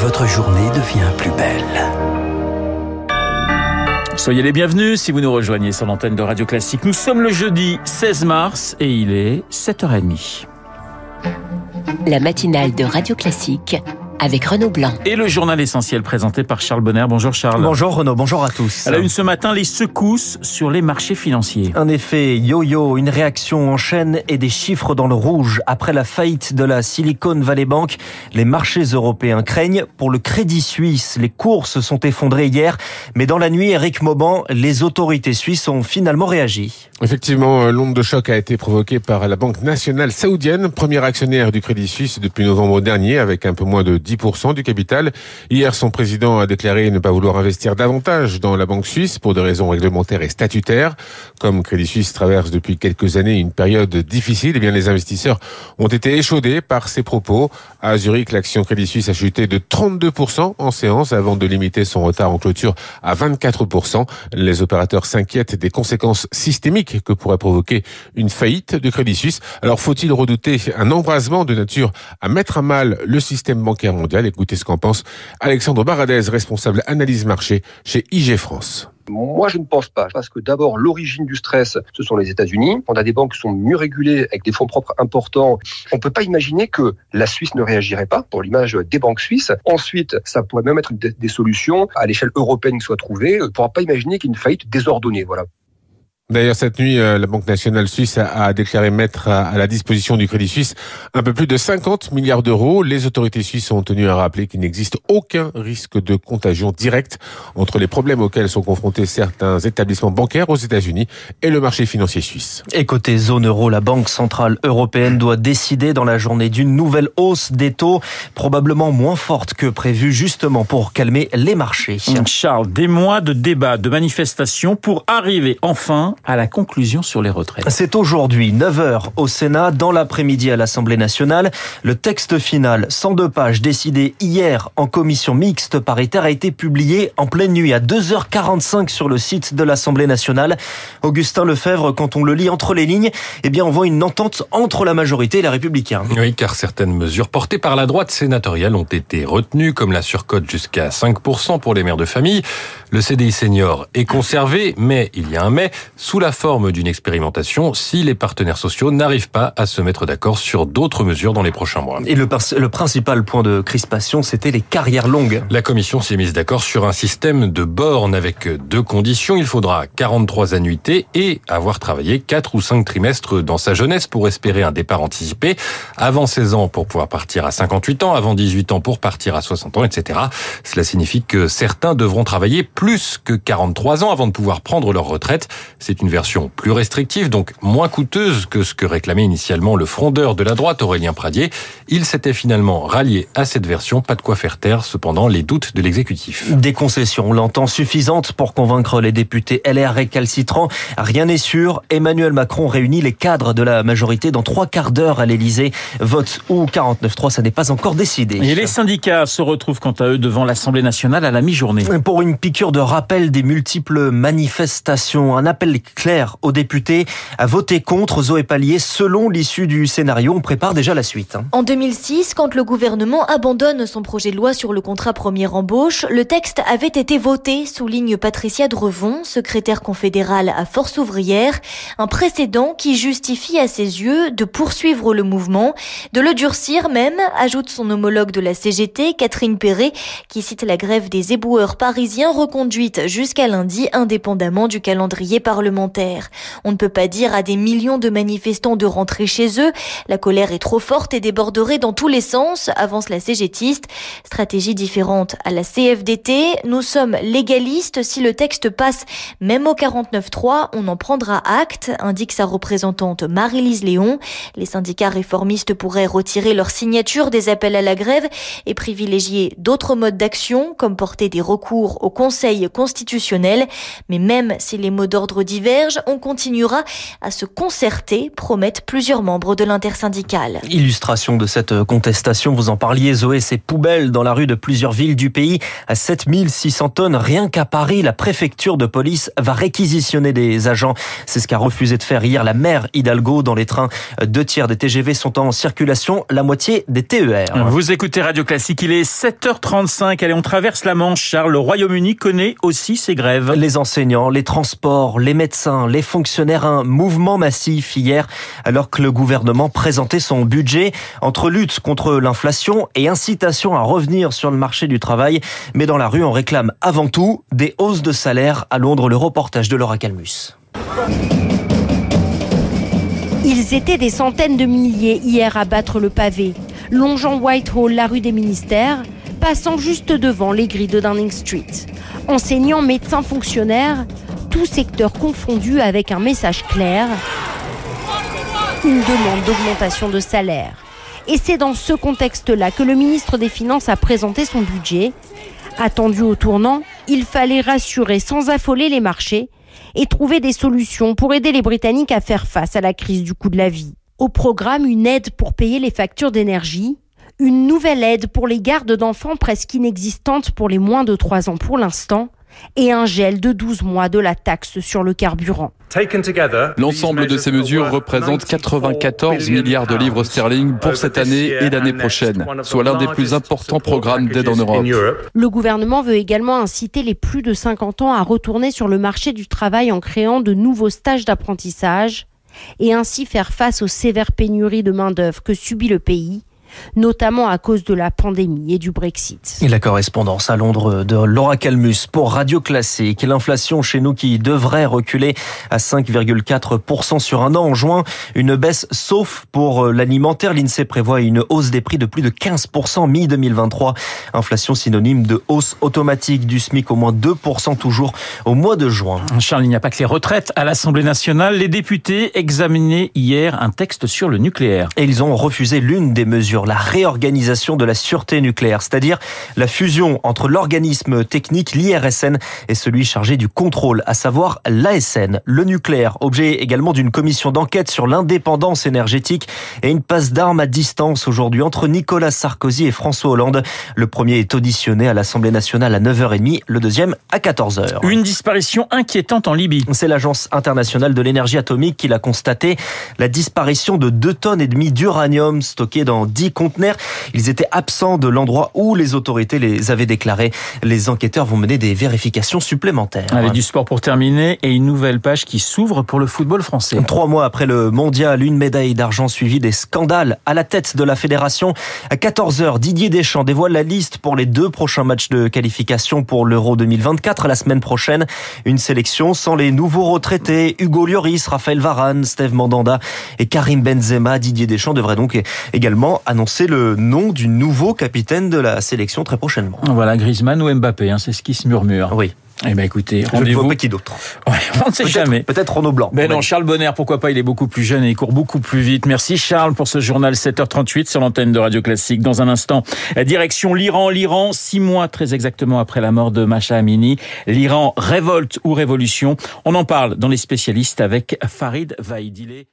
votre journée devient plus belle. Soyez les bienvenus si vous nous rejoignez sur l'antenne de Radio Classique. Nous sommes le jeudi 16 mars et il est 7h30. La matinale de Radio Classique avec Renaud Blanc. Et le journal essentiel présenté par Charles Bonner. Bonjour Charles. Bonjour Renaud, bonjour à tous. À la une ce matin, les secousses sur les marchés financiers. Un effet yo-yo, une réaction en chaîne et des chiffres dans le rouge. Après la faillite de la Silicon Valley Bank, les marchés européens craignent pour le crédit suisse. Les cours se sont effondrés hier, mais dans la nuit, Eric Mauban, les autorités suisses ont finalement réagi. Effectivement, l'onde de choc a été provoquée par la Banque nationale saoudienne, premier actionnaire du Crédit Suisse depuis novembre dernier, avec un peu moins de 10% du capital. Hier, son président a déclaré ne pas vouloir investir davantage dans la Banque suisse pour des raisons réglementaires et statutaires. Comme Crédit Suisse traverse depuis quelques années une période difficile, eh bien les investisseurs ont été échaudés par ces propos. À Zurich, l'action Crédit Suisse a chuté de 32% en séance avant de limiter son retard en clôture à 24%. Les opérateurs s'inquiètent des conséquences systémiques que pourrait provoquer une faillite de Crédit Suisse. Alors faut-il redouter un embrasement de nature à mettre à mal le système bancaire mondial? Écoutez ce qu'en pense Alexandre Baradez, responsable analyse marché chez IG France. Moi, je ne pense pas, parce que d'abord, l'origine du stress, ce sont les États-Unis. On a des banques qui sont mieux régulées, avec des fonds propres importants. On ne peut pas imaginer que la Suisse ne réagirait pas pour l'image des banques suisses. Ensuite, ça pourrait même être des solutions à l'échelle européenne qui soient trouvées. On ne pourra pas imaginer qu'il y ait une faillite désordonnée. Voilà. D'ailleurs, cette nuit, euh, la Banque nationale suisse a déclaré mettre à la disposition du Crédit Suisse un peu plus de 50 milliards d'euros. Les autorités suisses ont tenu à rappeler qu'il n'existe aucun risque de contagion directe entre les problèmes auxquels sont confrontés certains établissements bancaires aux États-Unis et le marché financier suisse. Et côté zone euro, la Banque centrale européenne doit décider dans la journée d'une nouvelle hausse des taux, probablement moins forte que prévu, justement pour calmer les marchés. Charles, des mois de débats, de manifestations pour arriver enfin à la conclusion sur les retraites. C'est aujourd'hui 9h au Sénat, dans l'après-midi à l'Assemblée nationale. Le texte final, 102 pages, décidé hier en commission mixte paritaire, a été publié en pleine nuit à 2h45 sur le site de l'Assemblée nationale. Augustin Lefebvre, quand on le lit entre les lignes, eh bien on voit une entente entre la majorité et les républicains. Oui, car certaines mesures portées par la droite sénatoriale ont été retenues, comme la surcote jusqu'à 5% pour les mères de famille. Le CDI senior est conservé, mais il y a un mais sous la forme d'une expérimentation si les partenaires sociaux n'arrivent pas à se mettre d'accord sur d'autres mesures dans les prochains mois. Et le, le principal point de crispation, c'était les carrières longues. La commission s'est mise d'accord sur un système de bornes avec deux conditions. Il faudra 43 annuités et avoir travaillé 4 ou 5 trimestres dans sa jeunesse pour espérer un départ anticipé. Avant 16 ans pour pouvoir partir à 58 ans, avant 18 ans pour partir à 60 ans, etc. Cela signifie que certains devront travailler plus que 43 ans avant de pouvoir prendre leur retraite. C'est une version plus restrictive, donc moins coûteuse que ce que réclamait initialement le frondeur de la droite Aurélien Pradier. Il s'était finalement rallié à cette version, pas de quoi faire taire cependant les doutes de l'exécutif. Des concessions, on l'entend, suffisantes pour convaincre les députés LR récalcitrants. Rien n'est sûr, Emmanuel Macron réunit les cadres de la majorité dans trois quarts d'heure à l'Elysée. Vote ou 49-3, ça n'est pas encore décidé. Et les syndicats se retrouvent quant à eux devant l'Assemblée nationale à la mi-journée. Pour une piqûre de rappel des multiples manifestations, un appel clair aux députés à voter contre Zoé Pallier selon l'issue du scénario. On prépare déjà la suite. Hein. En 2006, quand le gouvernement abandonne son projet de loi sur le contrat première embauche, le texte avait été voté, souligne Patricia Drevon, secrétaire confédérale à Force ouvrière, un précédent qui justifie à ses yeux de poursuivre le mouvement, de le durcir même, ajoute son homologue de la CGT, Catherine Perret, qui cite la grève des éboueurs parisiens jusqu'à lundi indépendamment du calendrier parlementaire. On ne peut pas dire à des millions de manifestants de rentrer chez eux. La colère est trop forte et déborderait dans tous les sens, avance la CGTiste. Stratégie différente à la CFDT. Nous sommes légalistes. Si le texte passe même au 49.3, on en prendra acte, indique sa représentante Marie-Lise Léon. Les syndicats réformistes pourraient retirer leur signature des appels à la grève et privilégier d'autres modes d'action, comme porter des recours au Conseil constitutionnel. Mais même si les mots d'ordre divergent, on continuera à se concerter, promettent plusieurs membres de l'intersyndicale. Illustration de cette contestation, vous en parliez Zoé, ces poubelles dans la rue de plusieurs villes du pays à 7600 tonnes. Rien qu'à Paris, la préfecture de police va réquisitionner des agents. C'est ce qu'a refusé de faire hier la maire Hidalgo dans les trains. Deux tiers des TGV sont en circulation, la moitié des TER. Vous écoutez Radio Classique, il est 7h35. Allez, on traverse la Manche, Charles. Le Royaume-Uni connaît aussi ses grèves. Les enseignants, les transports, les médecins, les fonctionnaires, un mouvement massif hier alors que le gouvernement présentait son budget entre lutte contre l'inflation et incitation à revenir sur le marché du travail. Mais dans la rue, on réclame avant tout des hausses de salaire. À Londres, le reportage de Laura Calmus. Ils étaient des centaines de milliers hier à battre le pavé, longeant Whitehall, la rue des ministères, passant juste devant les grilles de Downing Street. Enseignants, médecins, fonctionnaires, tout secteur confondu avec un message clair, une demande d'augmentation de salaire. Et c'est dans ce contexte-là que le ministre des Finances a présenté son budget. Attendu au tournant, il fallait rassurer sans affoler les marchés et trouver des solutions pour aider les Britanniques à faire face à la crise du coût de la vie. Au programme, une aide pour payer les factures d'énergie, une nouvelle aide pour les gardes d'enfants presque inexistante pour les moins de 3 ans pour l'instant, et un gel de 12 mois de la taxe sur le carburant. L'ensemble de ces mesures représente 94 milliards de livres sterling pour cette année et l'année prochaine, soit l'un des plus importants programmes d'aide en Europe. Le gouvernement veut également inciter les plus de 50 ans à retourner sur le marché du travail en créant de nouveaux stages d'apprentissage et ainsi faire face aux sévères pénuries de main-d'œuvre que subit le pays notamment à cause de la pandémie et du Brexit. Et la correspondance à Londres de Laura Calmus pour Radio Classique. L'inflation chez nous qui devrait reculer à 5,4% sur un an en juin. Une baisse sauf pour l'alimentaire. L'INSEE prévoit une hausse des prix de plus de 15% mi-2023. Inflation synonyme de hausse automatique du SMIC au moins 2% toujours au mois de juin. Charles, il n'y a pas que les retraites. À l'Assemblée nationale, les députés examinaient hier un texte sur le nucléaire. Et ils ont refusé l'une des mesures la réorganisation de la sûreté nucléaire, c'est-à-dire la fusion entre l'organisme technique, l'IRSN, et celui chargé du contrôle, à savoir l'ASN. Le nucléaire, objet également d'une commission d'enquête sur l'indépendance énergétique et une passe d'armes à distance aujourd'hui entre Nicolas Sarkozy et François Hollande. Le premier est auditionné à l'Assemblée nationale à 9h30, le deuxième à 14h. Une disparition inquiétante en Libye. C'est l'Agence internationale de l'énergie atomique qui l'a constaté. La disparition de 2 tonnes et demie d'uranium stocké dans 10 conteneurs. Ils étaient absents de l'endroit où les autorités les avaient déclarés. Les enquêteurs vont mener des vérifications supplémentaires. Allez, du sport pour terminer et une nouvelle page qui s'ouvre pour le football français. Trois mois après le mondial, une médaille d'argent suivie des scandales à la tête de la fédération. À 14h, Didier Deschamps dévoile la liste pour les deux prochains matchs de qualification pour l'Euro 2024 la semaine prochaine. Une sélection sans les nouveaux retraités, Hugo Lloris, Raphaël Varane, Steve Mandanda et Karim Benzema. Didier Deschamps devrait donc également annoncer le nom du nouveau capitaine de la sélection très prochainement. Voilà, Griezmann ou Mbappé, hein, c'est ce qui se murmure. Oui. Eh ben écoutez, rendez-vous. Je ne qui d'autre. Ouais, on ne sait jamais. Peut-être Renaud Blanc. Mais non, Charles Bonner, pourquoi pas, il est beaucoup plus jeune et il court beaucoup plus vite. Merci Charles pour ce journal 7h38 sur l'antenne de Radio Classique. Dans un instant, direction l'Iran. L'Iran, six mois très exactement après la mort de Masha Amini. L'Iran, révolte ou révolution On en parle dans les spécialistes avec Farid Vaidile.